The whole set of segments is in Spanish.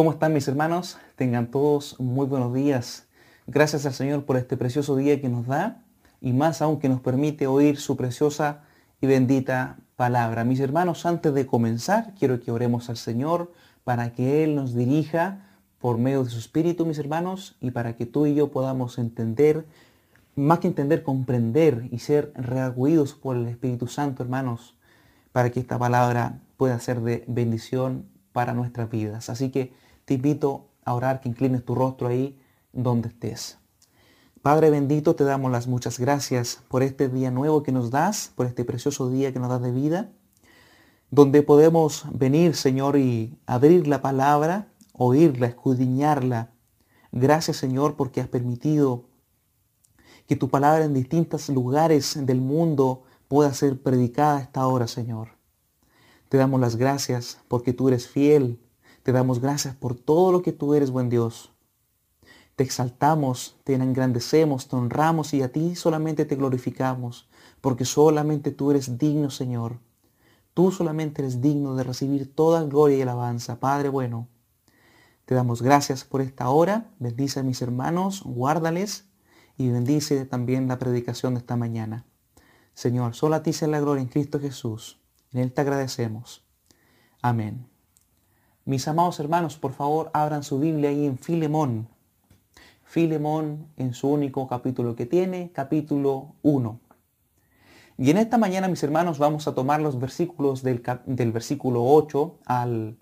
¿Cómo están mis hermanos? Tengan todos muy buenos días. Gracias al Señor por este precioso día que nos da y más aún que nos permite oír su preciosa y bendita palabra. Mis hermanos, antes de comenzar, quiero que oremos al Señor para que Él nos dirija por medio de su Espíritu, mis hermanos, y para que tú y yo podamos entender, más que entender, comprender y ser reaguidos por el Espíritu Santo, hermanos, para que esta palabra pueda ser de bendición para nuestras vidas. Así que te invito a orar, que inclines tu rostro ahí donde estés. Padre bendito, te damos las muchas gracias por este día nuevo que nos das, por este precioso día que nos das de vida, donde podemos venir, Señor, y abrir la palabra, oírla, escudriñarla. Gracias, Señor, porque has permitido que tu palabra en distintos lugares del mundo pueda ser predicada a esta hora, Señor. Te damos las gracias porque tú eres fiel. Te damos gracias por todo lo que tú eres, buen Dios. Te exaltamos, te engrandecemos, te honramos y a ti solamente te glorificamos, porque solamente tú eres digno, Señor. Tú solamente eres digno de recibir toda gloria y alabanza. Padre bueno, te damos gracias por esta hora. Bendice a mis hermanos, guárdales y bendice también la predicación de esta mañana. Señor, solo a ti sea la gloria en Cristo Jesús. En Él te agradecemos. Amén. Mis amados hermanos, por favor, abran su Biblia ahí en Filemón. Filemón en su único capítulo que tiene, capítulo 1. Y en esta mañana, mis hermanos, vamos a tomar los versículos del, del versículo 8 al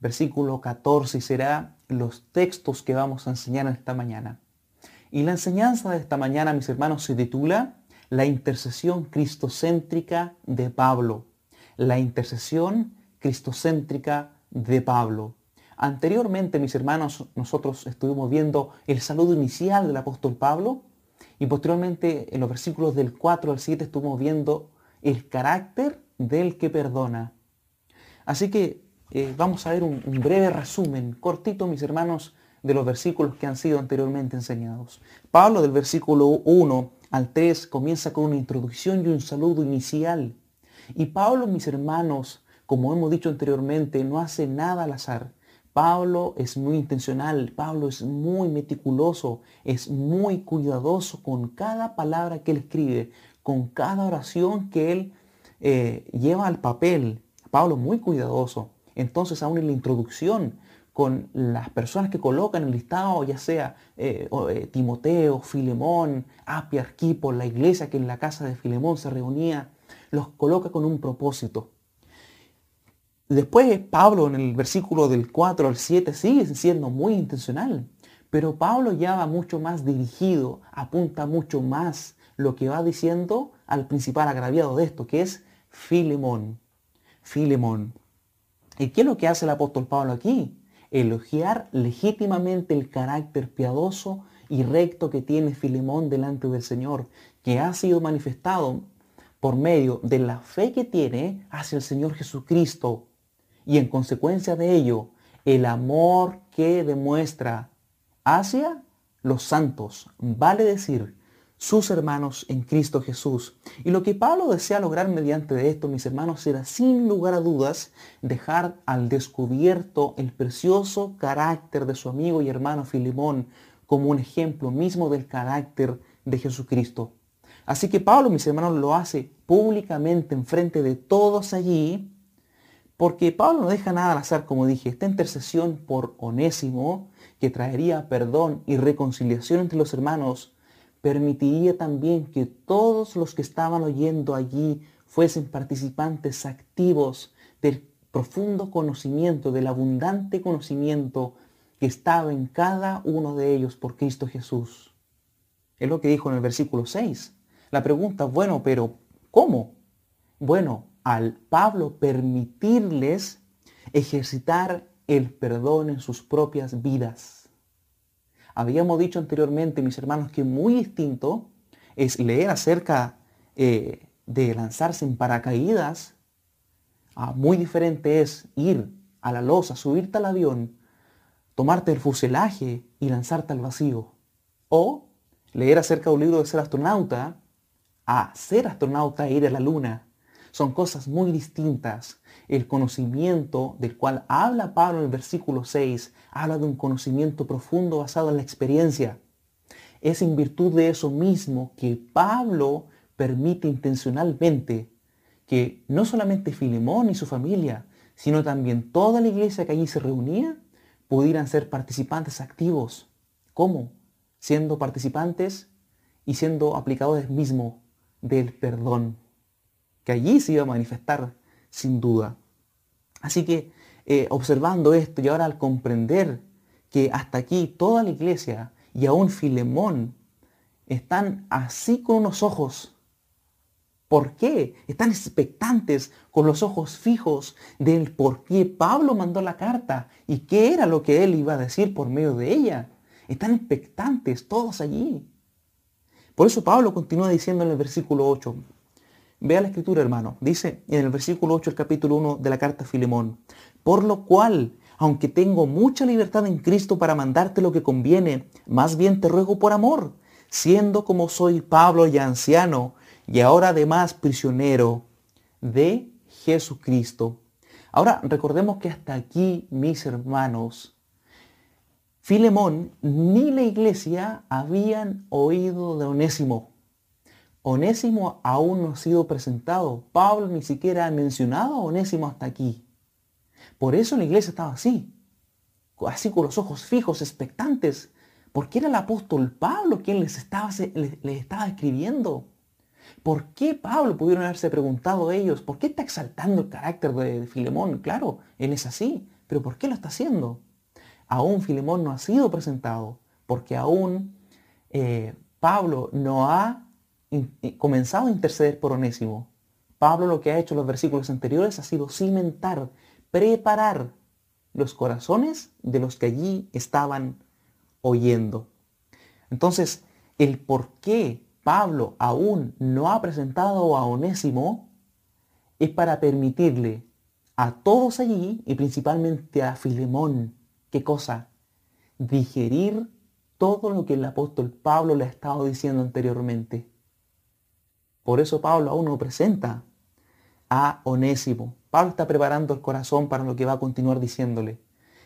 versículo 14 y será los textos que vamos a enseñar en esta mañana. Y la enseñanza de esta mañana, mis hermanos, se titula La intercesión cristocéntrica de Pablo la intercesión cristocéntrica de Pablo. Anteriormente, mis hermanos, nosotros estuvimos viendo el saludo inicial del apóstol Pablo y posteriormente en los versículos del 4 al 7 estuvimos viendo el carácter del que perdona. Así que eh, vamos a ver un, un breve resumen, cortito, mis hermanos, de los versículos que han sido anteriormente enseñados. Pablo del versículo 1 al 3 comienza con una introducción y un saludo inicial y Pablo, mis hermanos, como hemos dicho anteriormente, no hace nada al azar. Pablo es muy intencional, Pablo es muy meticuloso, es muy cuidadoso con cada palabra que él escribe, con cada oración que él eh, lleva al papel. Pablo muy cuidadoso. Entonces, aún en la introducción, con las personas que colocan el listado, ya sea eh, eh, Timoteo, Filemón, Apia, Arquipo, la iglesia que en la casa de Filemón se reunía, los coloca con un propósito. Después Pablo en el versículo del 4 al 7 sigue siendo muy intencional, pero Pablo ya va mucho más dirigido, apunta mucho más lo que va diciendo al principal agraviado de esto, que es Filemón. Filemón. ¿Y qué es lo que hace el apóstol Pablo aquí? Elogiar legítimamente el carácter piadoso y recto que tiene Filemón delante del Señor, que ha sido manifestado por medio de la fe que tiene hacia el Señor Jesucristo y en consecuencia de ello el amor que demuestra hacia los santos, vale decir, sus hermanos en Cristo Jesús. Y lo que Pablo desea lograr mediante esto, mis hermanos, será sin lugar a dudas dejar al descubierto el precioso carácter de su amigo y hermano Filimón como un ejemplo mismo del carácter de Jesucristo. Así que Pablo, mis hermanos, lo hace públicamente en frente de todos allí, porque Pablo no deja nada al azar, como dije, esta intercesión por Onésimo, que traería perdón y reconciliación entre los hermanos, permitiría también que todos los que estaban oyendo allí fuesen participantes activos del profundo conocimiento, del abundante conocimiento que estaba en cada uno de ellos por Cristo Jesús. Es lo que dijo en el versículo 6. La pregunta, bueno, pero ¿cómo? Bueno, al Pablo permitirles ejercitar el perdón en sus propias vidas. Habíamos dicho anteriormente, mis hermanos, que muy distinto es leer acerca eh, de lanzarse en paracaídas. Ah, muy diferente es ir a la losa, subirte al avión, tomarte el fuselaje y lanzarte al vacío. O leer acerca de un libro de ser astronauta a ser astronauta e ir a la luna. Son cosas muy distintas. El conocimiento del cual habla Pablo en el versículo 6 habla de un conocimiento profundo basado en la experiencia. Es en virtud de eso mismo que Pablo permite intencionalmente que no solamente Filemón y su familia, sino también toda la iglesia que allí se reunía, pudieran ser participantes activos. ¿Cómo? Siendo participantes y siendo aplicadores mismo del perdón, que allí se iba a manifestar sin duda. Así que eh, observando esto y ahora al comprender que hasta aquí toda la iglesia y aún Filemón están así con unos ojos. ¿Por qué? Están expectantes con los ojos fijos del por qué Pablo mandó la carta y qué era lo que él iba a decir por medio de ella. Están expectantes todos allí. Por eso Pablo continúa diciendo en el versículo 8. Vea la escritura, hermano. Dice en el versículo 8 el capítulo 1 de la carta a Filemón. Por lo cual, aunque tengo mucha libertad en Cristo para mandarte lo que conviene, más bien te ruego por amor, siendo como soy Pablo ya anciano y ahora además prisionero de Jesucristo. Ahora recordemos que hasta aquí, mis hermanos, Filemón ni la iglesia habían oído de Onésimo. Onésimo aún no ha sido presentado. Pablo ni siquiera ha mencionado a Onésimo hasta aquí. Por eso la iglesia estaba así, así con los ojos fijos, expectantes, porque era el apóstol Pablo quien les estaba, les, estaba escribiendo. ¿Por qué Pablo pudieron haberse preguntado ellos? ¿Por qué está exaltando el carácter de Filemón? Claro, él es así, pero ¿por qué lo está haciendo? aún Filemón no ha sido presentado, porque aún eh, Pablo no ha comenzado a interceder por Onésimo. Pablo lo que ha hecho en los versículos anteriores ha sido cimentar, preparar los corazones de los que allí estaban oyendo. Entonces, el por qué Pablo aún no ha presentado a Onésimo es para permitirle a todos allí y principalmente a Filemón ¿Qué cosa? Digerir todo lo que el apóstol Pablo le ha estado diciendo anteriormente. Por eso Pablo aún no presenta a Onésimo. Pablo está preparando el corazón para lo que va a continuar diciéndole.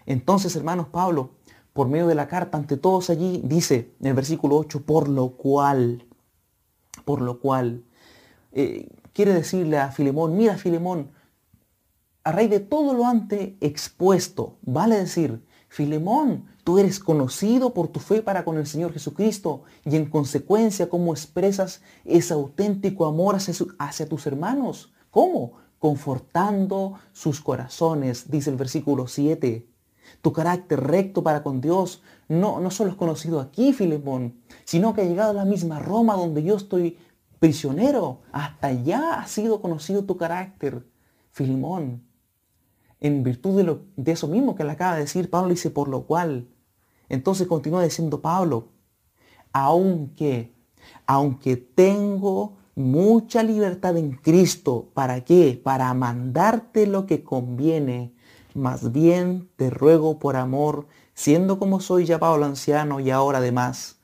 Entonces, hermanos, Pablo, por medio de la carta ante todos allí, dice en el versículo 8, por lo cual, por lo cual, eh, quiere decirle a Filemón, mira Filemón, a raíz de todo lo antes expuesto, vale decir, Filemón, tú eres conocido por tu fe para con el Señor Jesucristo y en consecuencia cómo expresas ese auténtico amor hacia, tus hermanos. ¿Cómo? Confortando sus corazones, dice el versículo 7. Tu carácter recto para con Dios no, no solo es conocido aquí, Filemón, sino que ha llegado a la misma Roma donde yo estoy prisionero. Hasta allá ha sido conocido tu carácter, Filemón en virtud de, de eso mismo que le acaba de decir, Pablo dice, por lo cual. Entonces continúa diciendo Pablo, aunque, aunque tengo mucha libertad en Cristo, ¿para qué? Para mandarte lo que conviene. Más bien te ruego por amor, siendo como soy ya Pablo anciano y ahora además,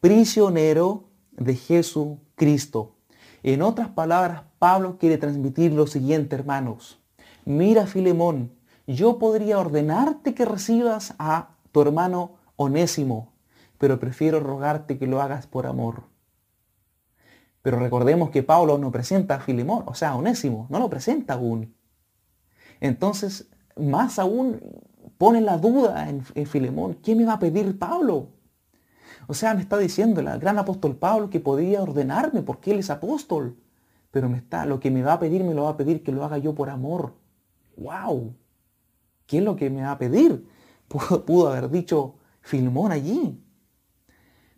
prisionero de Jesucristo. En otras palabras, Pablo quiere transmitir lo siguiente, hermanos mira Filemón, yo podría ordenarte que recibas a tu hermano Onésimo, pero prefiero rogarte que lo hagas por amor. Pero recordemos que Pablo no presenta a Filemón, o sea, Onésimo, no lo presenta aún. Entonces, más aún pone la duda en, en Filemón, ¿qué me va a pedir Pablo? O sea, me está diciendo el gran apóstol Pablo que podía ordenarme porque él es apóstol. Pero me está, lo que me va a pedir, me lo va a pedir que lo haga yo por amor wow, ¿qué es lo que me va a pedir? Pudo, haber dicho Filmón allí.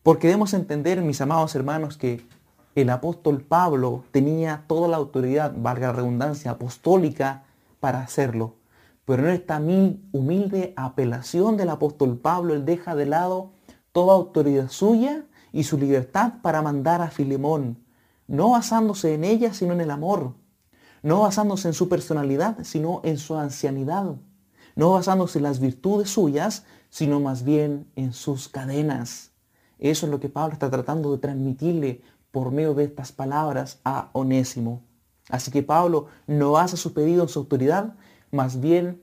Porque debemos entender, mis amados hermanos, que el apóstol Pablo tenía toda la autoridad, valga la redundancia, apostólica para hacerlo. Pero en esta humilde apelación del apóstol Pablo, él deja de lado toda autoridad suya y su libertad para mandar a Filemón, no basándose en ella, sino en el amor no basándose en su personalidad, sino en su ancianidad, no basándose en las virtudes suyas, sino más bien en sus cadenas. Eso es lo que Pablo está tratando de transmitirle por medio de estas palabras a Onésimo. Así que Pablo no basa su pedido en su autoridad, más bien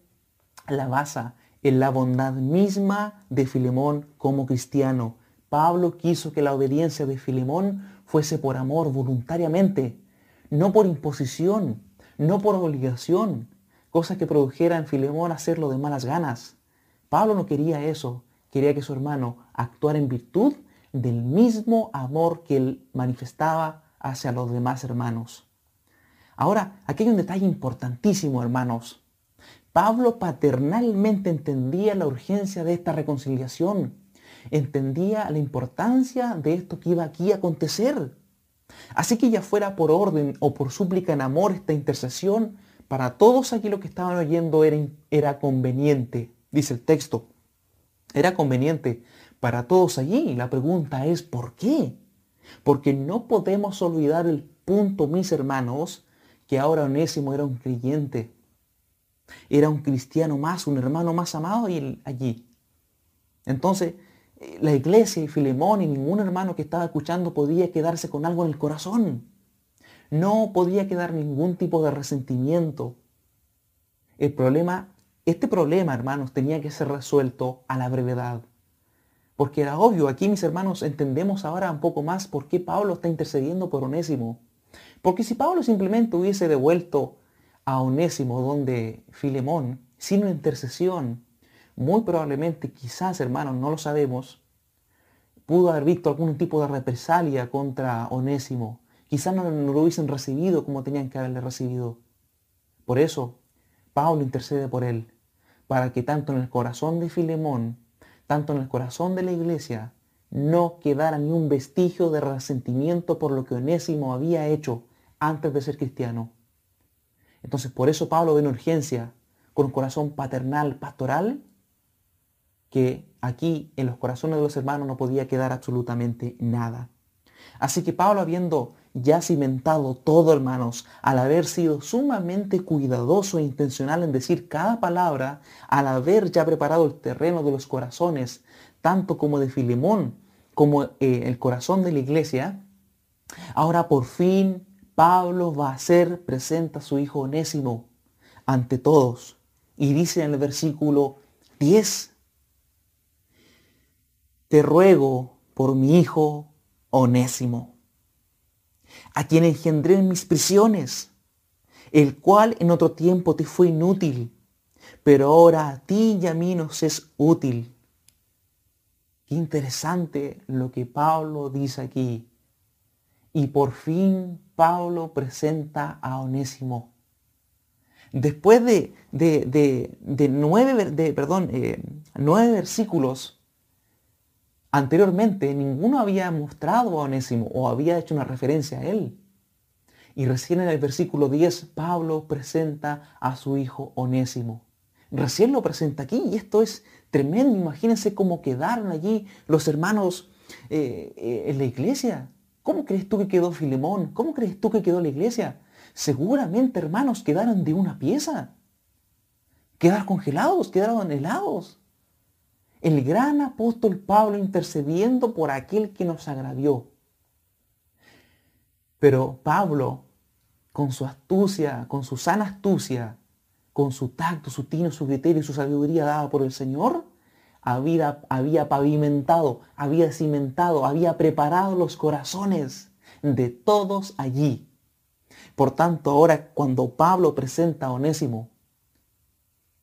la basa en la bondad misma de Filemón como cristiano. Pablo quiso que la obediencia de Filemón fuese por amor voluntariamente, no por imposición, no por obligación, cosa que produjera en Filemón hacerlo de malas ganas. Pablo no quería eso, quería que su hermano actuara en virtud del mismo amor que él manifestaba hacia los demás hermanos. Ahora, aquí hay un detalle importantísimo, hermanos. Pablo paternalmente entendía la urgencia de esta reconciliación, entendía la importancia de esto que iba aquí a acontecer. Así que ya fuera por orden o por súplica en amor esta intercesión, para todos aquí lo que estaban oyendo era, era conveniente, dice el texto. Era conveniente para todos allí. La pregunta es, ¿por qué? Porque no podemos olvidar el punto, mis hermanos, que ahora Onésimo era un creyente. Era un cristiano más, un hermano más amado y allí. Entonces, eh, la iglesia y Filemón y ningún hermano que estaba escuchando podía quedarse con algo en el corazón. No podía quedar ningún tipo de resentimiento. El problema, este problema, hermanos, tenía que ser resuelto a la brevedad. Porque era obvio, aquí mis hermanos entendemos ahora un poco más por qué Pablo está intercediendo por Onésimo. Porque si Pablo simplemente hubiese devuelto a Onésimo donde Filemón, sin una intercesión, muy probablemente, quizás hermanos, no lo sabemos, pudo haber visto algún tipo de represalia contra Onésimo. Quizás no, lo hubiesen recibido como tenían que haberle recibido. Por eso, Pablo intercede por él, para que tanto en el corazón de Filemón, tanto en el corazón de la iglesia, no quedara ni un vestigio de resentimiento por lo que Onésimo había hecho antes de ser cristiano. Entonces por eso Pablo ve una urgencia con un corazón paternal, pastoral, que aquí en los corazones de los hermanos no podía quedar absolutamente nada. Así que Pablo habiendo ya cimentado todo, hermanos, al haber sido sumamente cuidadoso e intencional en decir cada palabra, al haber ya preparado el terreno de los corazones, tanto como de Filemón, como eh, el corazón de la iglesia, ahora por fin Pablo va a hacer presente a su hijo Onésimo ante todos. Y dice en el versículo 10, te ruego por mi hijo Onésimo, a quien engendré en mis prisiones, el cual en otro tiempo te fue inútil, pero ahora a ti y a mí nos es útil. Qué interesante lo que Pablo dice aquí. Y por fin Pablo presenta a Onésimo. Después de, de, nueve, de, perdón, eh, nueve versículos Anteriormente ninguno había mostrado a Onésimo o había hecho una referencia a él. Y recién en el versículo 10 Pablo presenta a su hijo Onésimo. Recién lo presenta aquí y esto es tremendo. Imagínense cómo quedaron allí los hermanos eh, eh, en la iglesia. ¿Cómo crees tú que quedó Filemón? ¿Cómo crees tú que quedó la iglesia? Seguramente hermanos quedaron de una pieza. Quedaron congelados, quedaron helados el gran apóstol Pablo intercediendo por aquel que nos agravió. Pero Pablo, con su astucia, con su sana astucia, con su tacto, su tino, su criterio y su sabiduría dada por el Señor, había, había pavimentado, había cimentado, había preparado los corazones de todos allí. Por tanto, ahora cuando Pablo presenta a Onésimo,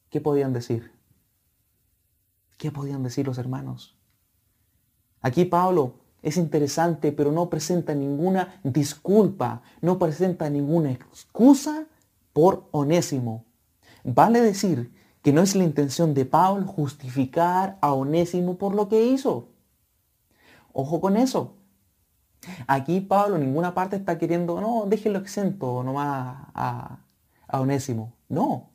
¿qué podían decir? ¿Qué podían decir los hermanos? Aquí Pablo es interesante, pero no presenta ninguna disculpa, no presenta ninguna excusa por Onésimo. Vale decir que no es la intención de Pablo justificar a Onésimo por lo que hizo. Ojo con eso. Aquí Pablo en ninguna parte está queriendo, no, déjenlo exento nomás a, a Onésimo. No,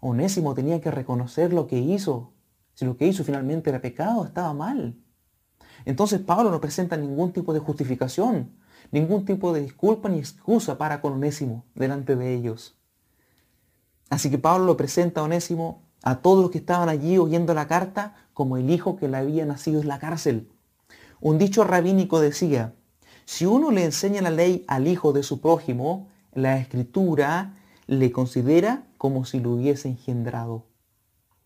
Onésimo tenía que reconocer lo que hizo, si lo que hizo finalmente era pecado, estaba mal. Entonces Pablo no presenta ningún tipo de justificación, ningún tipo de disculpa ni excusa para con Onésimo delante de ellos. Así que Pablo lo presenta a Onésimo a todos los que estaban allí oyendo la carta como el hijo que le había nacido en la cárcel. Un dicho rabínico decía, si uno le enseña la ley al hijo de su prójimo, la escritura le considera como si lo hubiese engendrado.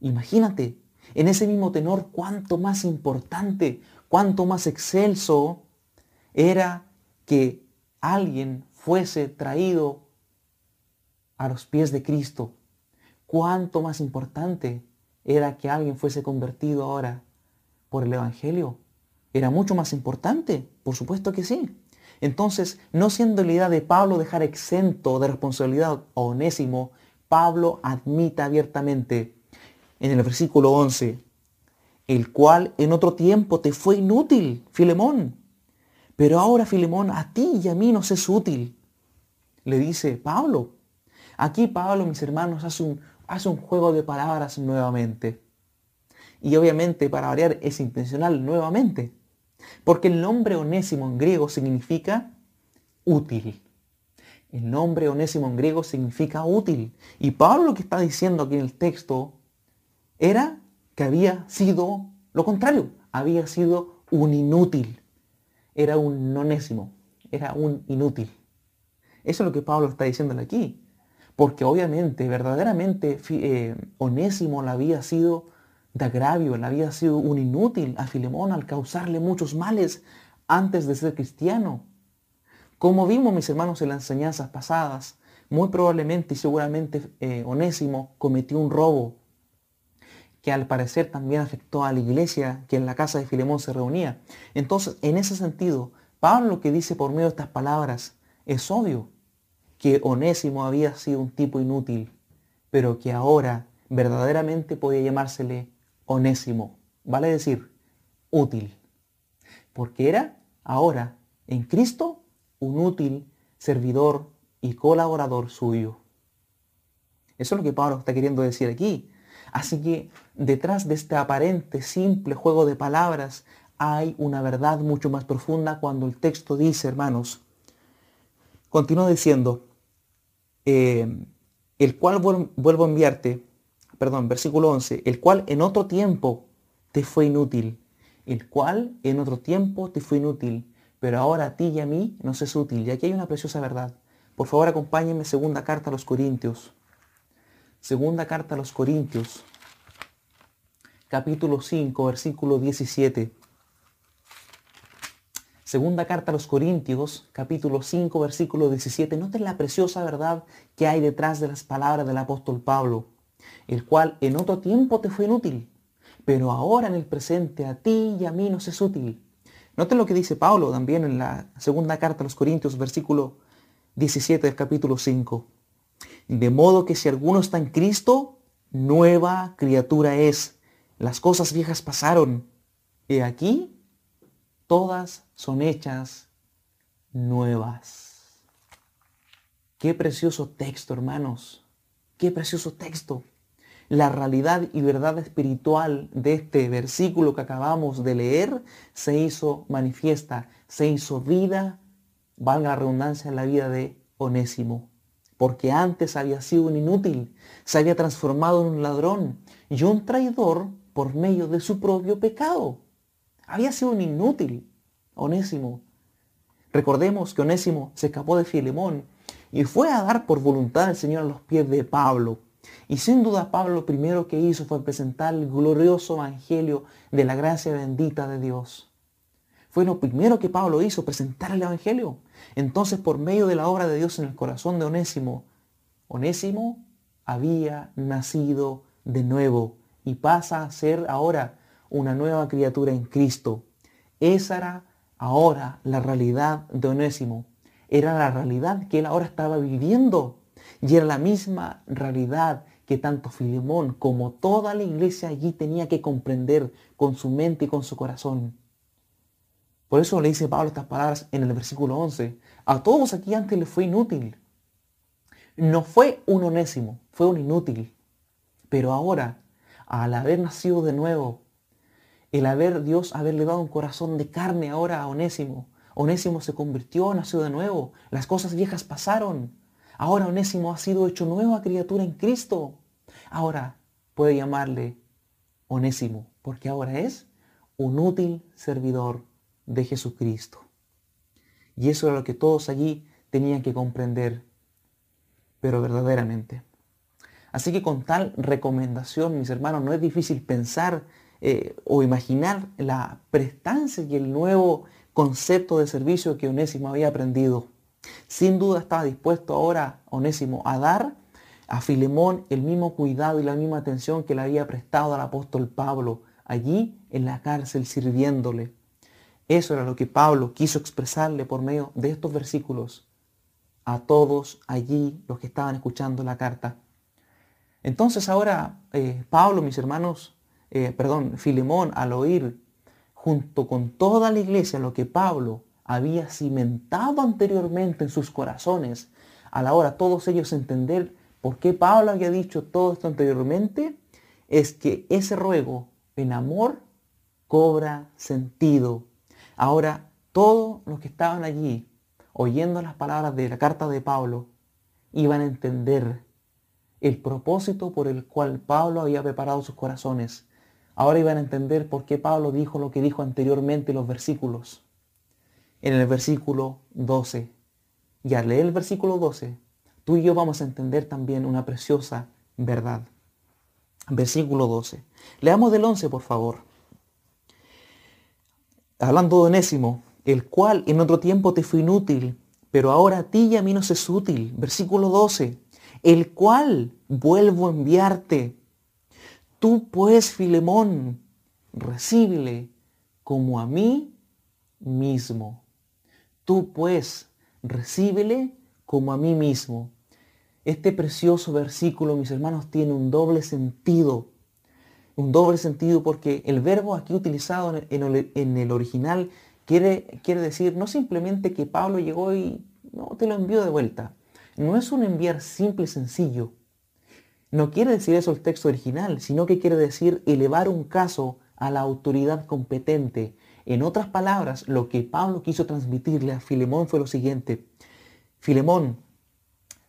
Imagínate, en ese mismo tenor, cuánto más importante, cuánto más excelso era que alguien fuese traído a los pies de Cristo. Cuánto más importante era que alguien fuese convertido ahora por el Evangelio. Era mucho más importante, por supuesto que sí. Entonces, no siendo la idea de Pablo dejar exento de responsabilidad a Onésimo, Pablo admite abiertamente en el versículo 11, el cual en otro tiempo te fue inútil, Filemón. Pero ahora, Filemón, a ti y a mí nos es útil. Le dice Pablo. Aquí Pablo, mis hermanos, hace un, hace un juego de palabras nuevamente. Y obviamente, para variar, es intencional nuevamente. Porque el nombre onésimo en griego significa útil. El nombre onésimo en griego significa útil. Y Pablo lo que está diciendo aquí en el texto era que había sido lo contrario, había sido un inútil. Era un onésimo, era un inútil. Eso es lo que Pablo está diciéndole aquí. Porque obviamente, verdaderamente, eh, Onésimo le había sido de agravio, le había sido un inútil a Filemón al causarle muchos males antes de ser cristiano. Como vimos mis hermanos en las enseñanzas pasadas, muy probablemente y seguramente eh, Onésimo cometió un robo que al parecer también afectó a la iglesia que en la casa de Filemón se reunía. Entonces, en ese sentido, Pablo lo que dice por medio de estas palabras es obvio que Onésimo había sido un tipo inútil, pero que ahora verdaderamente podía llamársele onésimo, vale decir, útil, porque era ahora en Cristo un útil servidor y colaborador suyo. Eso es lo que Pablo está queriendo decir aquí. Así que detrás de este aparente simple juego de palabras hay una verdad mucho más profunda cuando el texto dice, hermanos, continúa diciendo, eh, el cual vuelvo a enviarte perdón, versículo 11, el cual en otro tiempo te fue inútil, el cual en otro tiempo te fue inútil, pero ahora a ti y a mí nos es útil. Y aquí hay una preciosa verdad. Por favor, acompáñenme segunda carta a los Corintios. Segunda carta a los Corintios, capítulo 5, versículo 17. Segunda carta a los Corintios, capítulo 5, versículo 17. Noten la preciosa verdad que hay detrás de las palabras del apóstol Pablo el cual en otro tiempo te fue inútil, pero ahora en el presente a ti y a mí nos es útil. Noten lo que dice Pablo también en la segunda carta a los Corintios, versículo 17 del capítulo 5. De modo que si alguno está en Cristo, nueva criatura es. Las cosas viejas pasaron. Y aquí todas son hechas nuevas. Qué precioso texto, hermanos. Qué precioso texto la realidad y verdad espiritual de este versículo que acabamos de leer se hizo manifiesta, se hizo vida, valga la redundancia, en la vida de Onésimo. Porque antes había sido un inútil, se había transformado en un ladrón y un traidor por medio de su propio pecado. Había sido un inútil, Onésimo. Recordemos que Onésimo se escapó de Filemón y fue a dar por voluntad del Señor a los pies de Pablo. Y sin duda Pablo lo primero que hizo fue presentar el glorioso evangelio de la gracia bendita de Dios. Fue lo primero que Pablo hizo, presentar el evangelio. Entonces por medio de la obra de Dios en el corazón de Onésimo, Onésimo había nacido de nuevo y pasa a ser ahora una nueva criatura en Cristo. Esa era ahora la realidad de Onésimo. Era la realidad que él ahora estaba viviendo. Y era la misma realidad que tanto Filemón como toda la iglesia allí tenía que comprender con su mente y con su corazón. Por eso le dice Pablo estas palabras en el versículo 11. A todos aquí antes les fue inútil. No fue un onésimo, fue un inútil. Pero ahora, al haber nacido de nuevo, el haber Dios haberle dado un corazón de carne ahora a Onésimo, Onésimo se convirtió, nació de nuevo, las cosas viejas pasaron. Ahora Onésimo ha sido hecho nueva criatura en Cristo. Ahora puede llamarle Onésimo, porque ahora es un útil servidor de Jesucristo. Y eso era lo que todos allí tenían que comprender. pero verdaderamente. Así que con tal recomendación, mis hermanos, no es difícil pensar eh, o imaginar la prestancia y el nuevo concepto de servicio que Onésimo había aprendido. Sin duda estaba dispuesto ahora Onésimo a dar a Filemón el mismo cuidado y la misma atención que le había prestado al apóstol Pablo allí en la cárcel sirviéndole. Eso era lo que Pablo quiso expresarle por medio de estos versículos a todos allí los que estaban escuchando la carta. Entonces ahora eh, Pablo, mis hermanos, eh, perdón, Filemón, al oír junto con toda la iglesia lo que Pablo había cimentado anteriormente en sus corazones, a la hora todos ellos entender por qué Pablo había dicho todo esto anteriormente, es que ese ruego en amor cobra sentido. Ahora, todos los que estaban allí, oyendo las palabras de la carta de Pablo, iban a entender el propósito por el cual Pablo había preparado sus corazones. Ahora iban a entender por qué Pablo dijo lo que dijo anteriormente en los versículos. En el versículo 12. Y al leer el versículo 12, tú y yo vamos a entender también una preciosa verdad. Versículo 12. Leamos del 11, por favor. Hablando de Onésimo, el cual en otro tiempo te fue inútil, pero ahora a ti y a mí nos es útil. Versículo 12 el cual vuelvo a enviarte. Tú pues, Filemón, recíbele como a mí mismo. Tú pues, recíbele como a mí mismo. Este precioso versículo, mis hermanos, tiene un doble sentido. Un doble sentido porque el verbo aquí utilizado en el, original quiere, quiere decir no simplemente que Pablo llegó y no te lo envió de vuelta no es un enviar simple y sencillo. No quiere decir eso el texto original, sino que quiere decir elevar un caso a la autoridad competente. En otras palabras, lo que Pablo quiso transmitirle a Filemón fue lo siguiente. Filemón,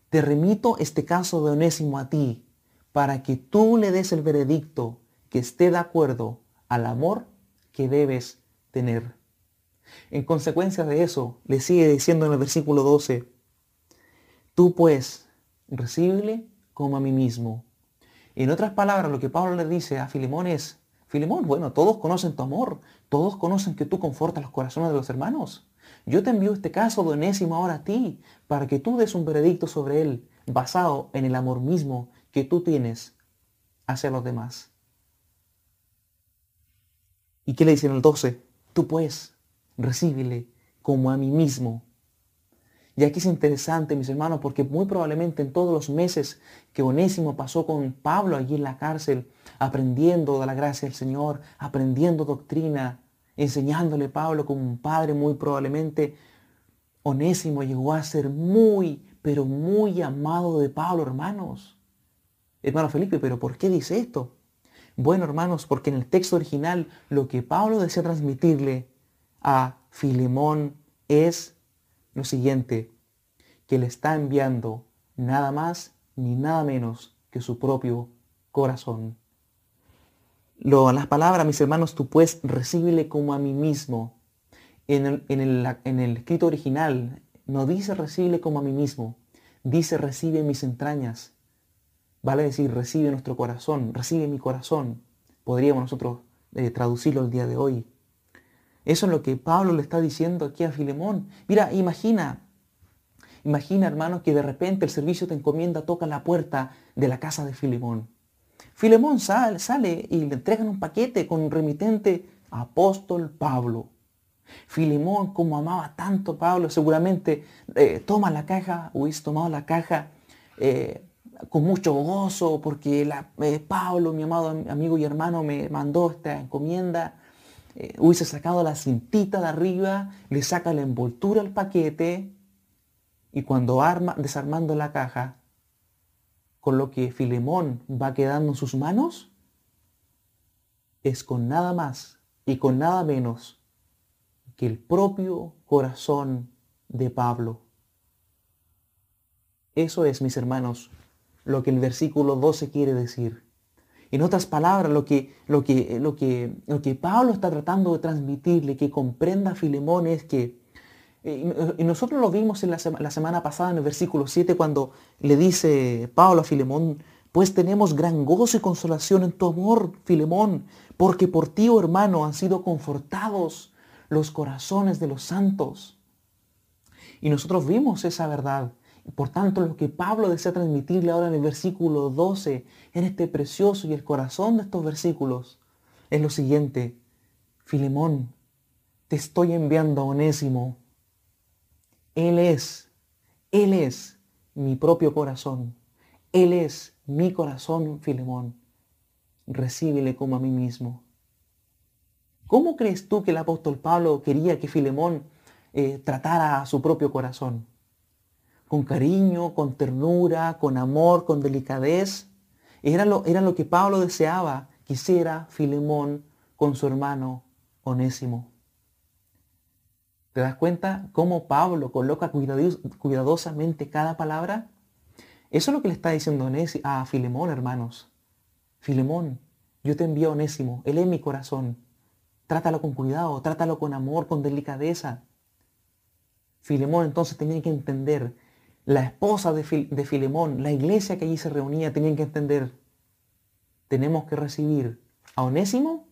te remito este caso de Onésimo a ti, para que tú le des el veredicto que esté de acuerdo al amor que debes tener. En consecuencia de eso, le sigue diciendo en el versículo 12, Tú pues, recíbele como a mí mismo. En otras palabras, lo que Pablo le dice a Filemón es, Filemón, bueno, todos conocen tu amor, todos conocen que tú confortas los corazones de los hermanos. Yo te envío este caso de Onésimo ahora a ti, para que tú des un veredicto sobre él, basado en el amor mismo que tú tienes hacia los demás. ¿Y qué le dice en el 12? Tú pues, recíbele como a mí mismo. Y aquí es interesante, mis hermanos, porque muy probablemente en todos los meses que Onésimo pasó con Pablo allí en la cárcel, aprendiendo de la gracia del Señor, aprendiendo doctrina, enseñándole Pablo como un padre, muy probablemente Onésimo llegó a ser muy, pero muy amado de Pablo, hermanos. Hermano Felipe, pero ¿por qué dice esto? Bueno, hermanos, porque en el texto original lo que Pablo desea transmitirle a Filemón es lo siguiente, que le está enviando nada más ni nada menos que su propio corazón. Lo, las palabras, mis hermanos, tú puedes recibirle como a mí mismo. En el escrito original no dice recibe como a mí mismo, dice recibe mis entrañas. Vale decir, recibe nuestro corazón, recibe mi corazón. Podríamos nosotros eh, traducirlo el día de hoy. Eso es lo que Pablo le está diciendo aquí a Filemón. Mira, imagina, imagina hermano que de repente el servicio te encomienda, toca la puerta de la casa de Filemón. Filemón sale, sale y le entregan un paquete con remitente apóstol Pablo. Filemón, como amaba tanto Pablo, seguramente eh, toma la caja, hubiese tomado la caja eh, con mucho gozo porque la, eh, Pablo, mi amado amigo y hermano, me mandó esta encomienda eh, hubiese sacado la cintita de arriba, le saca la envoltura al paquete y cuando arma, desarmando la caja, con lo que Filemón va quedando en sus manos, es con nada más y con nada menos que el propio corazón de Pablo. Eso es, mis hermanos, lo que el versículo 12 quiere decir. En otras palabras, lo que, lo que, lo que, lo que Pablo está tratando de transmitirle, que comprenda Filemón es que Y nosotros lo vimos en la, semana pasada en el versículo 7 cuando le dice Pablo a Filemón, pues tenemos gran gozo y consolación en tu amor, Filemón, porque por ti, oh hermano, han sido confortados los corazones de los santos. Y nosotros vimos esa verdad. Por tanto, lo que Pablo desea transmitirle ahora en el versículo 12, en este precioso y el corazón de estos versículos, es lo siguiente. Filemón, te estoy enviando a Onésimo. Él es, Él es mi propio corazón. Él es mi corazón, Filemón. Recíbele como a mí mismo. ¿Cómo crees tú que el apóstol Pablo quería que Filemón eh, tratara a su propio corazón? ¿Con cariño, con ternura, con amor, con delicadez? Era lo, era lo que Pablo deseaba, quisiera Filemón con su hermano Onésimo. ¿Te das cuenta cómo Pablo coloca cuidadosamente cada palabra? Eso es lo que le está diciendo a Filemón, hermanos. Filemón, yo te envío a Onésimo, él es mi corazón. Trátalo con cuidado, trátalo con amor, con delicadeza. Filemón entonces tenía que entender, la esposa de, Filemón, la iglesia que allí se reunía, tenían que entender, tenemos que recibir a Onésimo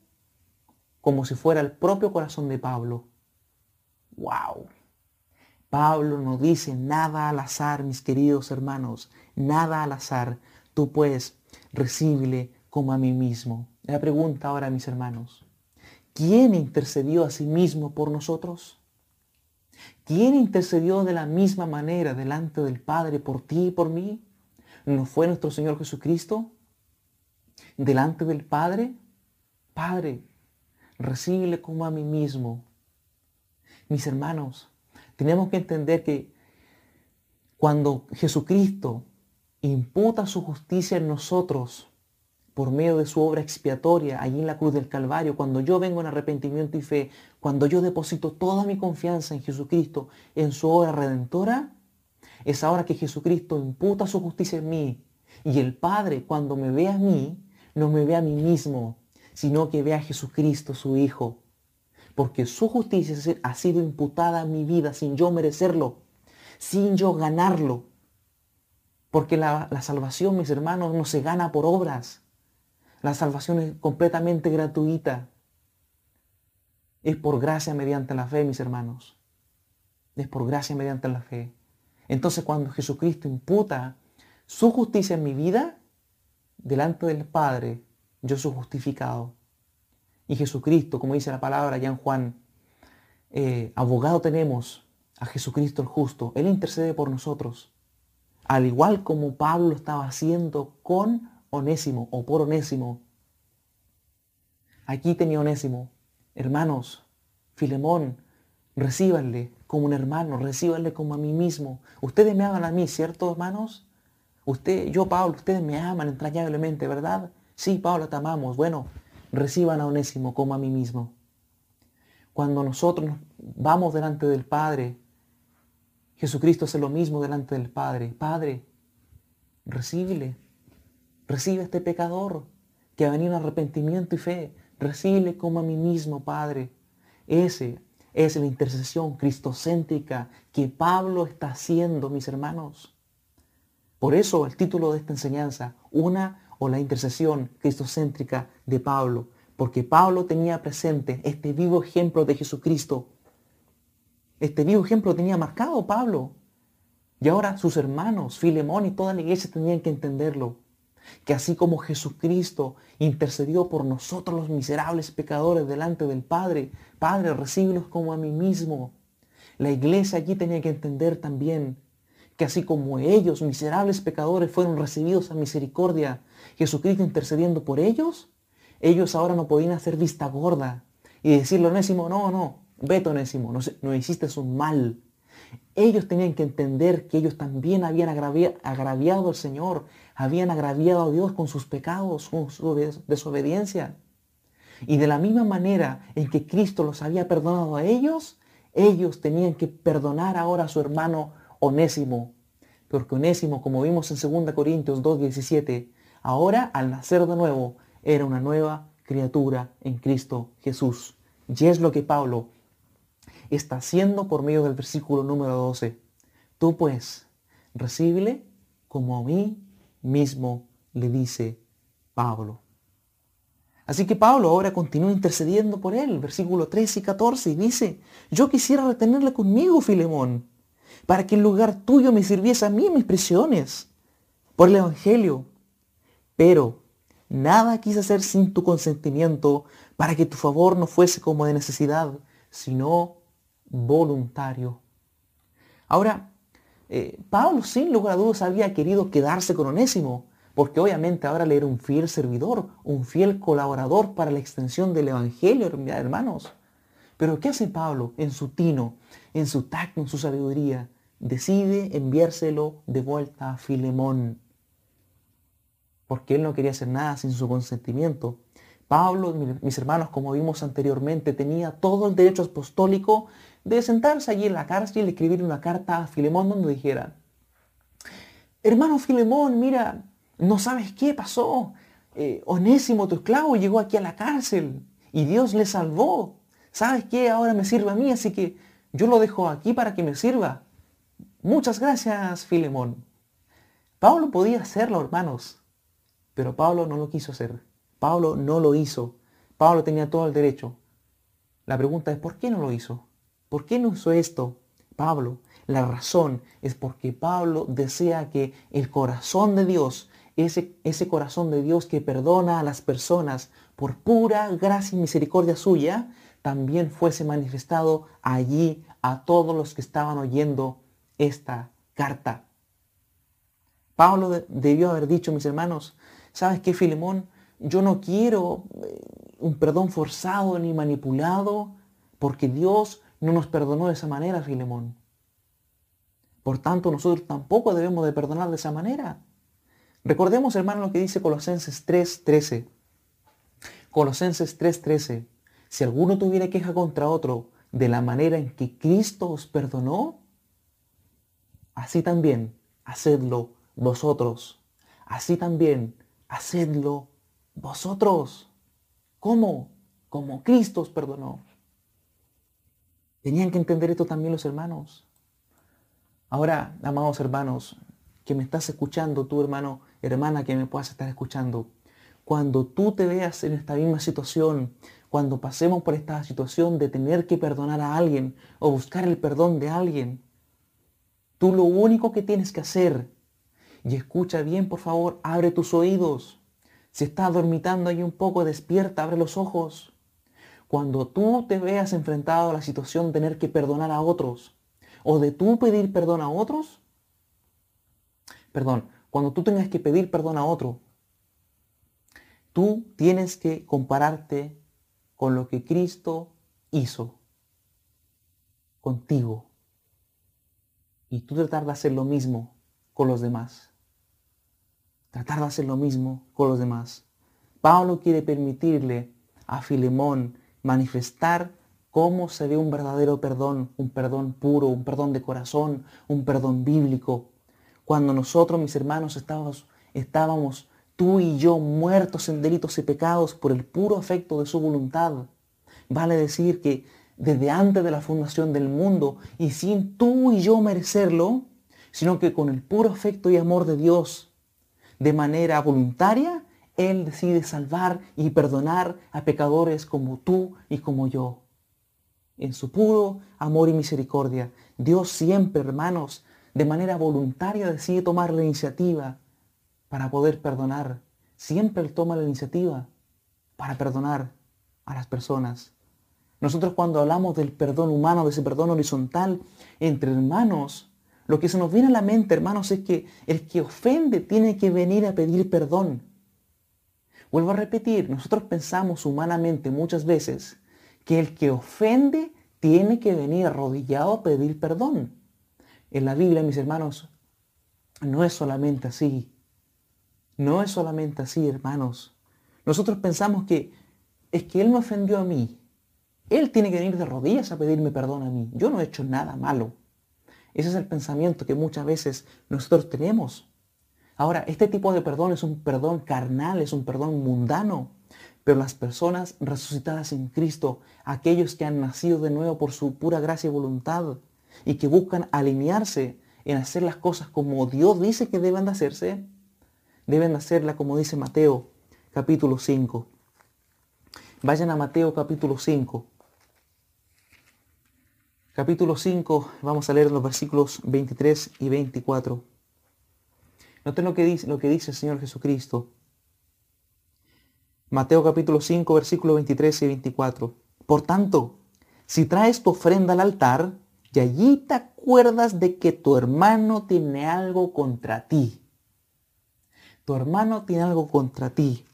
como si fuera el propio corazón de Pablo. ¡Wow! Pablo no dice nada al azar, mis queridos hermanos, nada al azar. Tú pues recíbele como a mí mismo. La pregunta ahora, mis hermanos, ¿quién intercedió a sí mismo por nosotros? ¿Quién intercedió de la misma manera delante del Padre por ti y por mí? ¿No fue nuestro Señor Jesucristo? Delante del Padre, Padre, recíbele como a mí mismo. Mis hermanos, tenemos que entender que cuando Jesucristo imputa su justicia en nosotros por medio de su obra expiatoria allí en la cruz del Calvario, cuando yo vengo en arrepentimiento y fe, cuando yo deposito toda mi confianza en Jesucristo, en su obra redentora, es ahora que Jesucristo imputa su justicia en mí. Y el Padre, cuando me ve a mí, no me ve a mí mismo, sino que ve a Jesucristo, su Hijo, porque su justicia ha sido imputada a mi vida sin yo merecerlo, sin yo ganarlo. Porque la, salvación, mis hermanos, no se gana por obras. La salvación es completamente gratuita. Es por gracia mediante la fe, mis hermanos. Es por gracia mediante la fe. Entonces cuando Jesucristo imputa su justicia en mi vida, delante del Padre, yo soy justificado. Y Jesucristo, como dice la palabra allá en Juan, eh, abogado tenemos a Jesucristo el justo. Él intercede por nosotros. Al igual como Pablo estaba haciendo con Onésimo o por Onésimo. Aquí tenía Onésimo. Hermanos, Filemón, recíbanle como un hermano, recíbanle como a mí mismo. Ustedes me aman a mí, ¿cierto, hermanos? Usted, yo, Pablo, ustedes me aman entrañablemente, ¿verdad? Sí, Pablo, te amamos. Bueno, reciban a Onésimo como a mí mismo. Cuando nosotros vamos delante del Padre, Jesucristo hace lo mismo delante del Padre. Padre, recíbele. Recibe a este pecador que ha venido en arrepentimiento y fe. Recíbele como a mí mismo, Padre. Ese es la intercesión cristocéntrica que Pablo está haciendo, mis hermanos. Por eso el título de esta enseñanza, una o la intercesión cristocéntrica de Pablo, porque Pablo tenía presente este vivo ejemplo de Jesucristo. Este vivo ejemplo tenía marcado Pablo. Y ahora sus hermanos, Filemón y toda la iglesia tenían que entenderlo. Que así como Jesucristo intercedió por nosotros los miserables pecadores delante del Padre, Padre, recíbelos como a mí mismo. La iglesia allí tenía que entender también que así como ellos, miserables pecadores, fueron recibidos a misericordia, Jesucristo intercediendo por ellos, ellos ahora no podían hacer vista gorda y decirle a Onésimo, no, no, vete Onésimo, no, no hiciste un mal. Ellos tenían que entender que ellos también habían agraviado al Señor, habían agraviado a Dios con sus pecados, con su desobediencia. Y de la misma manera en que Cristo los había perdonado a ellos, ellos tenían que perdonar ahora a su hermano Onésimo. Porque Onésimo, como vimos en 2 Corintios 2.17, ahora al nacer de nuevo era una nueva criatura en Cristo Jesús. Y es lo que Pablo está haciendo por medio del versículo número 12. Tú pues, recíbele como a mí mismo le dice Pablo. Así que Pablo ahora continúa intercediendo por él, versículo 13 y 14, y dice, yo quisiera retenerle conmigo, Filemón, para que en lugar tuyo me sirviese a mí en mis prisiones, por el Evangelio. Pero nada quise hacer sin tu consentimiento, para que tu favor no fuese como de necesidad, sino voluntario. Ahora, eh, Pablo sin lugar a dudas había querido quedarse con Onésimo, porque obviamente ahora le era un fiel servidor, un fiel colaborador para la extensión del Evangelio, hermanos. Pero ¿qué hace Pablo en su tino, en su tacto, en su sabiduría? Decide enviárselo de vuelta a Filemón, porque él no quería hacer nada sin su consentimiento. Pablo, mis hermanos, como vimos anteriormente, tenía todo el derecho apostólico de sentarse allí en la cárcel y escribir una carta a Filemón donde dijera, hermano Filemón, mira, no sabes qué pasó. Eh, Onésimo, tu esclavo, llegó aquí a la cárcel y Dios le salvó. ¿Sabes qué? Ahora me sirve a mí, así que yo lo dejo aquí para que me sirva. Muchas gracias, Filemón. Pablo podía hacerlo, hermanos, pero Pablo no lo quiso hacer. Pablo no lo hizo. Pablo tenía todo el derecho. La pregunta es, ¿por qué no lo hizo? ¿Por qué no hizo esto Pablo? La razón es porque Pablo desea que el corazón de Dios, ese, ese corazón de Dios que perdona a las personas por pura gracia y misericordia suya, también fuese manifestado allí a todos los que estaban oyendo esta carta. Pablo debió haber dicho, mis hermanos, ¿sabes qué, Filemón? Yo no quiero eh, un perdón forzado ni manipulado, porque Dios no nos perdonó de esa manera, Filemón. Por tanto, nosotros tampoco debemos de perdonar de esa manera. Recordemos, hermano, lo que dice Colosenses 3.13. Colosenses 3.13. Si alguno tuviera queja contra otro de la manera en que Cristo os perdonó, así también hacedlo vosotros. Así también hacedlo vosotros. ¿Cómo? Como Cristo os perdonó. Tenían que entender esto también los hermanos. Ahora, amados hermanos, que me estás escuchando, tú hermano, hermana que me puedas estar escuchando, cuando tú te veas en esta misma situación, cuando pasemos por esta situación de tener que perdonar a alguien o buscar el perdón de alguien, tú lo único que tienes que hacer, y escucha bien por favor, abre tus oídos. Si estás dormitando ahí un poco, despierta, abre los ojos. Cuando tú te veas enfrentado a la situación de tener que perdonar a otros o de tú pedir perdón a otros, perdón, cuando tú tengas que pedir perdón a otro, tú tienes que compararte con lo que Cristo hizo contigo y tú tratar de hacer lo mismo con los demás. Tratar de hacer lo mismo con los demás. Pablo quiere permitirle a Filemón manifestar cómo se ve un verdadero perdón, un perdón puro, un perdón de corazón, un perdón bíblico. Cuando nosotros, mis hermanos, estábamos, estábamos tú y yo muertos en delitos y pecados por el puro afecto de su voluntad. Vale decir que desde antes de la fundación del mundo y sin tú y yo merecerlo, sino que con el puro afecto y amor de Dios, de manera voluntaria, él decide salvar y perdonar a pecadores como tú y como yo. En su puro amor y misericordia, Dios siempre, hermanos, de manera voluntaria decide tomar la iniciativa para poder perdonar. Siempre Él toma la iniciativa para perdonar a las personas. Nosotros cuando hablamos del perdón humano, de ese perdón horizontal entre hermanos, lo que se nos viene a la mente, hermanos, es que el que ofende tiene que venir a pedir perdón. Vuelvo a repetir, nosotros pensamos humanamente muchas veces que el que ofende tiene que venir arrodillado a pedir perdón. En la Biblia, mis hermanos, no es solamente así. No es solamente así, hermanos. Nosotros pensamos que es que Él me ofendió a mí. Él tiene que venir de rodillas a pedirme perdón a mí. Yo no he hecho nada malo. Ese es el pensamiento que muchas veces nosotros tenemos. Ahora, este tipo de perdón es un perdón carnal, es un perdón mundano. Pero las personas resucitadas en Cristo, aquellos que han nacido de nuevo por su pura gracia y voluntad y que buscan alinearse en hacer las cosas como Dios dice que deben de hacerse, deben de hacerla como dice Mateo capítulo 5. Vayan a Mateo capítulo 5. Capítulo 5, vamos a leer los versículos 23 y 24. Noten lo que dice, lo que dice el Señor Jesucristo. Mateo capítulo 5, versículos 23 y 24. Por tanto, si traes tu ofrenda al altar y allí te acuerdas de que tu hermano tiene algo contra ti. Tu hermano tiene algo contra ti.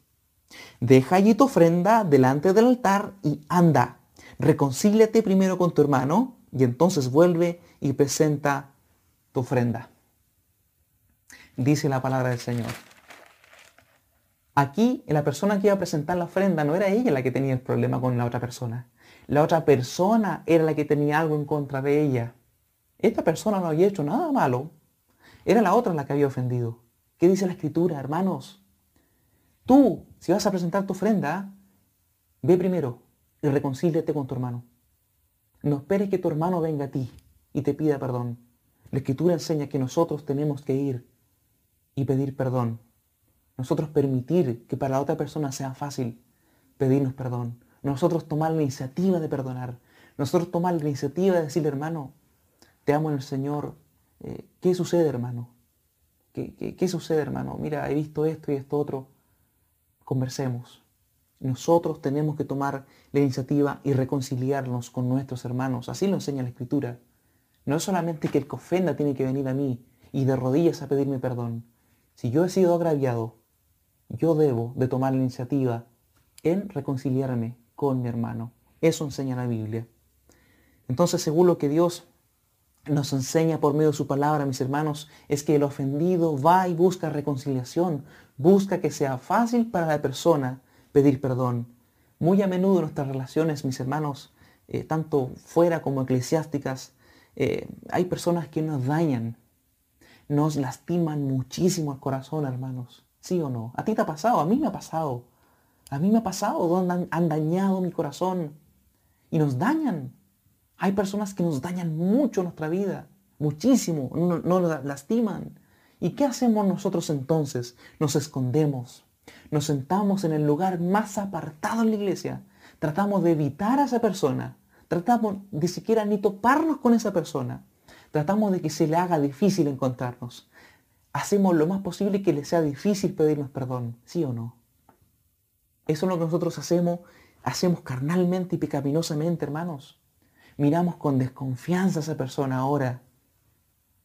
Deja allí tu ofrenda delante del altar y anda. Reconcíliate primero con tu hermano y entonces vuelve y presenta tu ofrenda. Dice la palabra del Señor. Aquí la persona que iba a presentar la ofrenda no era ella la que tenía el problema con la otra persona. La otra persona era la que tenía algo en contra de ella. Esta persona no había hecho nada malo. Era la otra la que había ofendido. ¿Qué dice la escritura, hermanos? Tú, si vas a presentar tu ofrenda, ve primero y reconcíliate con tu hermano. No esperes que tu hermano venga a ti y te pida perdón. La escritura enseña que nosotros tenemos que ir y pedir perdón nosotros permitir que para la otra persona sea fácil pedirnos perdón. Nosotros tomar la iniciativa de perdonar. Nosotros tomar la iniciativa de decirle, hermano, te amo en el Señor. Eh, ¿Qué sucede, hermano? ¿Qué, qué sucede, hermano? Mira, he visto esto y esto otro. Conversemos. Nosotros tenemos que tomar la iniciativa y reconciliarnos con nuestros hermanos. Así lo enseña la Escritura. No es solamente que el que ofenda tiene que venir a mí y de rodillas a pedirme perdón. Si yo he sido agraviado, yo debo de tomar la iniciativa en reconciliarme con mi hermano. Eso enseña la Biblia. Entonces, según lo que Dios nos enseña por medio de su palabra, mis hermanos, es que el ofendido va y busca reconciliación, busca que sea fácil para la persona pedir perdón. Muy a menudo nuestras relaciones, mis hermanos, eh, tanto fuera como eclesiásticas, eh, hay personas que nos dañan, nos lastiman muchísimo el corazón, hermanos. ¿Sí o no? ¿A ti te ha pasado? A mí me ha pasado. A mí me ha pasado donde han, dañado mi corazón y nos dañan. Hay personas que nos dañan mucho nuestra vida, muchísimo, nos no lastiman. ¿Y qué hacemos nosotros entonces? Nos escondemos, nos sentamos en el lugar más apartado en la iglesia, tratamos de evitar a esa persona, tratamos de siquiera ni toparnos con esa persona, tratamos de que se le haga difícil encontrarnos hacemos lo más posible que le sea difícil pedirnos perdón, ¿sí o no? Eso es lo que nosotros hacemos, hacemos carnalmente y pecaminosamente, hermanos. Miramos con desconfianza a esa persona ahora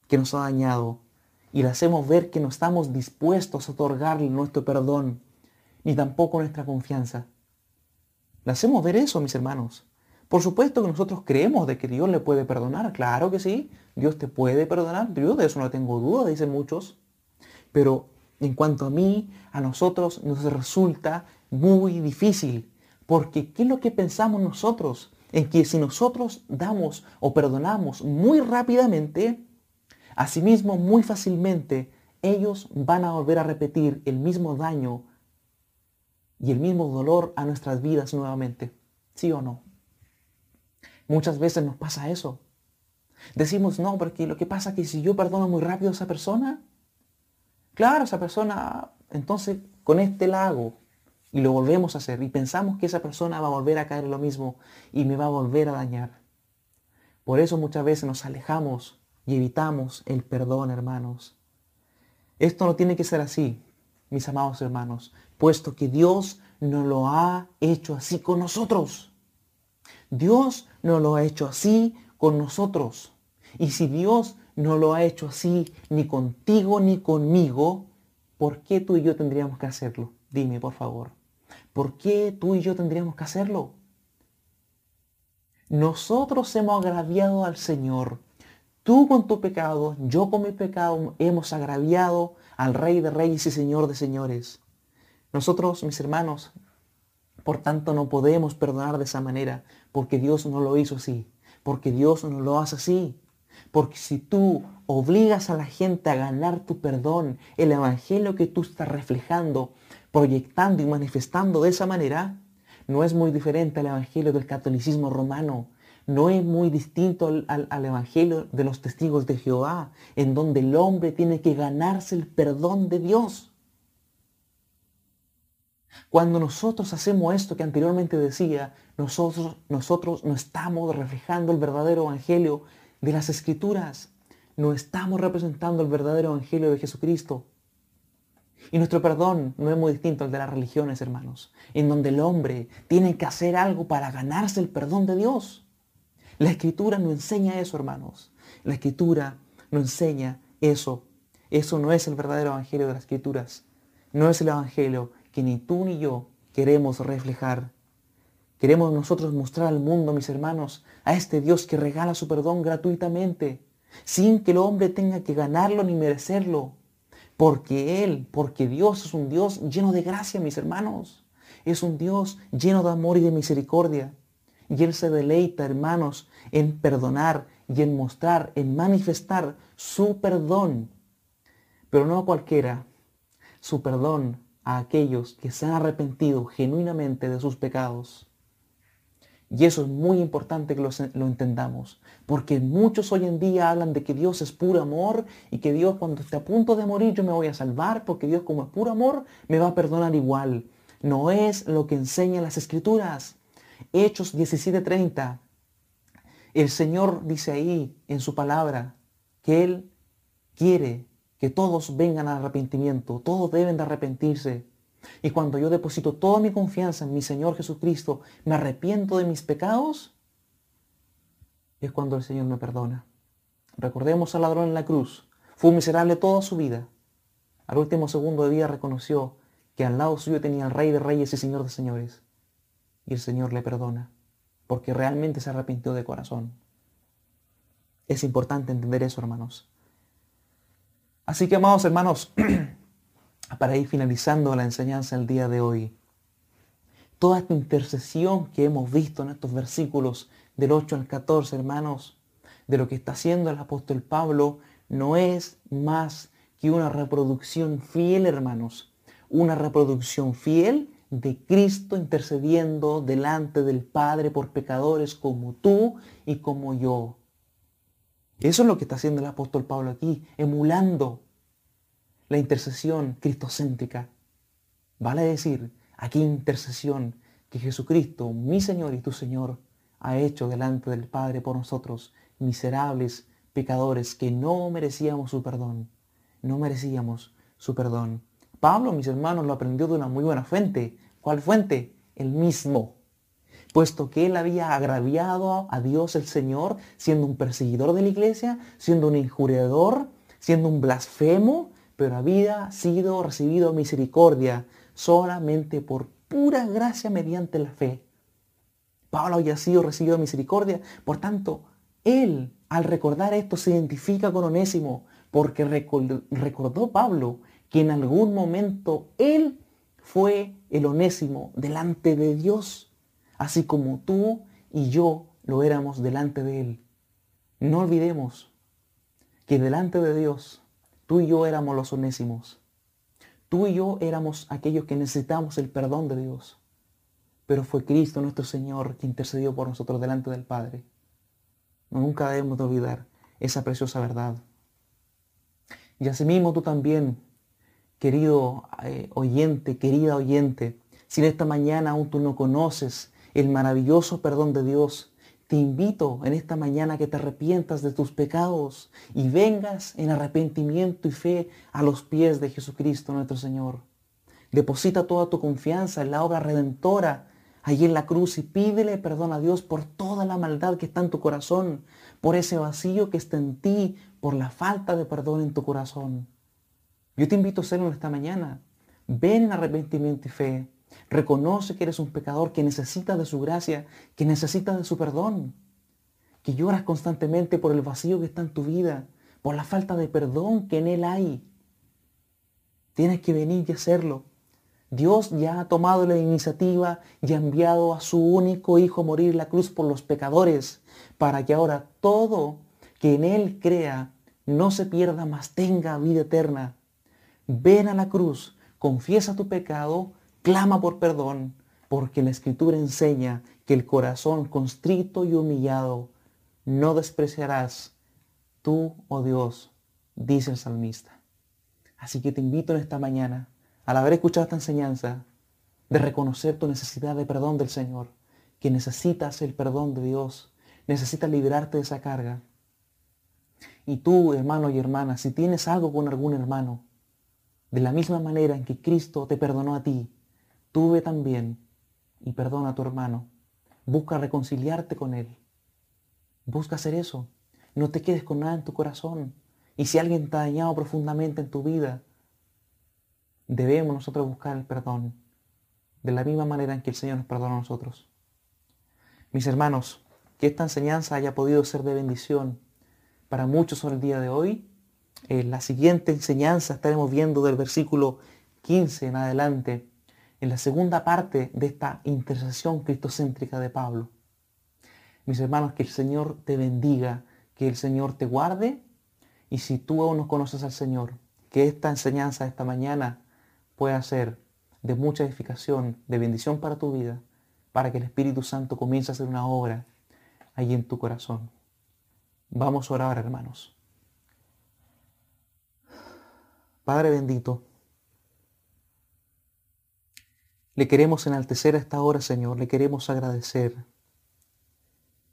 que nos ha dañado y le hacemos ver que no estamos dispuestos a otorgarle nuestro perdón, ni tampoco nuestra confianza. Le hacemos ver eso, mis hermanos. Por supuesto que nosotros creemos de que Dios le puede perdonar, claro que sí, Dios te puede perdonar, yo de eso no tengo duda, dicen muchos. Pero en cuanto a mí, a nosotros nos resulta muy difícil. Porque ¿qué es lo que pensamos nosotros? En que si nosotros damos o perdonamos muy rápidamente, asimismo muy fácilmente, ellos van a volver a repetir el mismo daño y el mismo dolor a nuestras vidas nuevamente. ¿Sí o no? Muchas veces nos pasa eso. Decimos, no, porque lo que pasa es que si yo perdono muy rápido a esa persona, Claro, esa persona, entonces con este lago y lo volvemos a hacer y pensamos que esa persona va a volver a caer en lo mismo y me va a volver a dañar. Por eso muchas veces nos alejamos y evitamos el perdón, hermanos. Esto no tiene que ser así, mis amados hermanos, puesto que Dios no lo ha hecho así con nosotros. Dios no lo ha hecho así con nosotros. Y si Dios no lo ha hecho así ni contigo ni conmigo, ¿por qué tú y yo tendríamos que hacerlo? Dime, por favor. ¿Por qué tú y yo tendríamos que hacerlo? Nosotros hemos agraviado al Señor. Tú con tu pecado, yo con mi pecado, hemos agraviado al Rey de Reyes y Señor de Señores. Nosotros, mis hermanos, por tanto no podemos perdonar de esa manera, porque Dios no lo hizo así, porque Dios no lo hace así. Porque si tú obligas a la gente a ganar tu perdón, el evangelio que tú estás reflejando, proyectando y manifestando de esa manera, no es muy diferente al Evangelio del catolicismo romano, no es muy distinto al, al, Evangelio de los testigos de Jehová, en donde el hombre tiene que ganarse el perdón de Dios. Cuando nosotros hacemos esto que anteriormente decía, nosotros, nosotros no estamos reflejando el verdadero Evangelio de las Escrituras, no estamos representando el verdadero Evangelio de Jesucristo. Y nuestro perdón no es muy distinto al de las religiones, hermanos, en donde el hombre tiene que hacer algo para ganarse el perdón de Dios. La escritura no enseña eso, hermanos. La escritura no enseña eso. Eso no es el verdadero evangelio de las escrituras. No es el evangelio que ni tú ni yo queremos reflejar. Queremos nosotros mostrar al mundo, mis hermanos, a este Dios que regala su perdón gratuitamente, sin que el hombre tenga que ganarlo ni merecerlo. Porque Él, porque Dios es un Dios lleno de gracia, mis hermanos. Es un Dios lleno de amor y de misericordia. Y Él se deleita, hermanos, en perdonar y en mostrar, en manifestar su perdón. Pero no a cualquiera, su perdón a aquellos que se han arrepentido genuinamente de sus pecados. Y eso es muy importante que lo, entendamos, porque muchos hoy en día hablan de que Dios es puro amor y que Dios cuando esté a punto de morir yo me voy a salvar, porque Dios como es puro amor me va a perdonar igual. No es lo que enseñan las escrituras. Hechos 17:30. El Señor dice ahí en su palabra que Él quiere que todos vengan al arrepentimiento, todos deben de arrepentirse. Y cuando yo deposito toda mi confianza en mi Señor Jesucristo, me arrepiento de mis pecados, es cuando el Señor me perdona. Recordemos al ladrón en la cruz. Fue miserable toda su vida. Al último segundo de vida reconoció que al lado suyo tenía el Rey de Reyes y Señor de Señores. Y el Señor le perdona, porque realmente se arrepintió de corazón. Es importante entender eso, hermanos. Así que, amados hermanos, para ir finalizando la enseñanza el día de hoy. Toda esta intercesión que hemos visto en estos versículos del 8 al 14, hermanos, de lo que está haciendo el apóstol Pablo, no es más que una reproducción fiel, hermanos. Una reproducción fiel de Cristo intercediendo delante del Padre por pecadores como tú y como yo. Eso es lo que está haciendo el apóstol Pablo aquí, emulando la intercesión cristocéntrica. Vale decir, aquí intercesión que Jesucristo, mi Señor y tu Señor, ha hecho delante del Padre por nosotros, miserables pecadores que no merecíamos su perdón. No merecíamos su perdón. Pablo, mis hermanos, lo aprendió de una muy buena fuente. ¿Cuál fuente? El mismo. Puesto que él había agraviado a Dios el Señor, siendo un perseguidor de la iglesia, siendo un injuriador, siendo un blasfemo, pero había sido recibido misericordia solamente por pura gracia mediante la fe. Pablo había sido recibido misericordia, por tanto, él al recordar esto se identifica con Onésimo, porque recordó Pablo que en algún momento él fue el Onésimo delante de Dios, así como tú y yo lo éramos delante de él. No olvidemos que delante de Dios Tú y yo éramos los onésimos. Tú y yo éramos aquellos que necesitamos el perdón de Dios. Pero fue Cristo nuestro Señor que intercedió por nosotros delante del Padre. nunca debemos de olvidar esa preciosa verdad. Y asimismo tú también, querido eh, oyente, querida oyente, si en esta mañana aún tú no conoces el maravilloso perdón de Dios, te invito en esta mañana que te arrepientas de tus pecados y vengas en arrepentimiento y fe a los pies de Jesucristo nuestro Señor. Deposita toda tu confianza en la obra redentora allí en la cruz y pídele perdón a Dios por toda la maldad que está en tu corazón, por ese vacío que está en ti, por la falta de perdón en tu corazón. Yo te invito a hacerlo esta mañana. Ven en arrepentimiento y fe. Reconoce que eres un pecador que necesita de su gracia, que necesita de su perdón, que lloras constantemente por el vacío que está en tu vida, por la falta de perdón que en él hay. Tienes que venir y hacerlo. Dios ya ha tomado la iniciativa y ha enviado a su único Hijo a morir la cruz por los pecadores, para que ahora todo que en Él crea no se pierda, mas tenga vida eterna. Ven a la cruz, confiesa tu pecado, clama por perdón, porque la Escritura enseña que el corazón constrito y humillado no despreciarás tú, oh Dios, dice el salmista. Así que te invito en esta mañana, al haber escuchado esta enseñanza, de reconocer tu necesidad de perdón del Señor, que necesitas el perdón de Dios, necesitas liberarte de esa carga. Y tú, hermano y hermana, si tienes algo con algún hermano, de la misma manera en que Cristo te perdonó a ti, tú ve también y perdona a tu hermano. Busca reconciliarte con él. Busca hacer eso. No te quedes con nada en tu corazón. Y si alguien te ha dañado profundamente en tu vida, debemos nosotros buscar el perdón de la misma manera en que el Señor nos perdona a nosotros. Mis hermanos, que esta enseñanza haya podido ser de bendición para muchos en el día de hoy. En la siguiente enseñanza estaremos viendo del versículo 15 en adelante, en la segunda parte de esta intercesión cristocéntrica de Pablo. Mis hermanos, que el Señor te bendiga, que el Señor te guarde y si tú aún no conoces al Señor, que esta enseñanza esta mañana pueda ser de mucha edificación, de bendición para tu vida, para que el Espíritu Santo comience a hacer una obra allí en tu corazón. Vamos a orar, hermanos. Padre bendito, le queremos enaltecer a esta hora, Señor, le queremos agradecer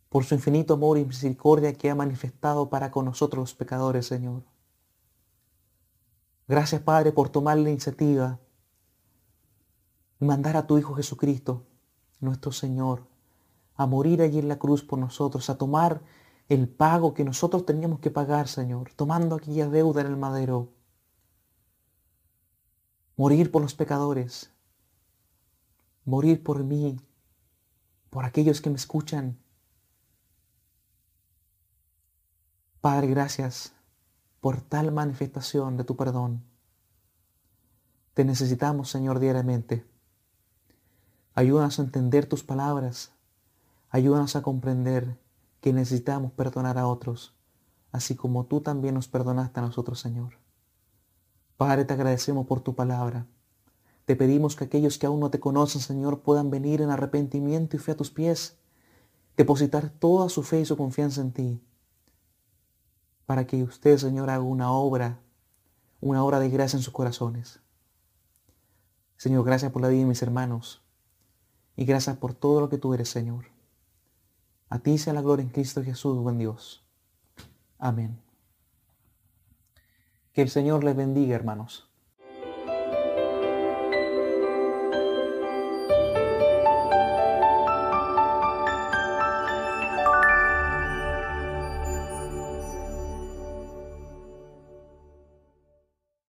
por su infinito amor y misericordia que ha manifestado para con nosotros los pecadores, Señor. Gracias, Padre, por tomar la iniciativa y mandar a tu Hijo Jesucristo, nuestro Señor, a morir allí en la cruz por nosotros, a tomar el pago que nosotros teníamos que pagar, Señor, tomando aquella deuda en el madero. Morir por los pecadores, morir por mí, por aquellos que me escuchan, Padre, gracias por tal manifestación de tu perdón. Te necesitamos, Señor, diariamente. Ayúdanos a entender tus palabras. Ayúdanos a comprender que necesitamos perdonar a otros, así como tú también nos perdonaste a nosotros, Señor. Padre, te agradecemos por tu palabra. Te pedimos que aquellos que aún no te conocen, Señor, puedan venir en arrepentimiento y fe a tus pies, depositar toda su fe y su confianza en ti para que usted, Señor, haga una obra, una obra de gracia en sus corazones. Señor, gracias por la vida de mis hermanos y gracias por todo lo que tú eres, Señor. A ti sea la gloria en Cristo Jesús, buen Dios. Amén. Que el Señor les bendiga, hermanos.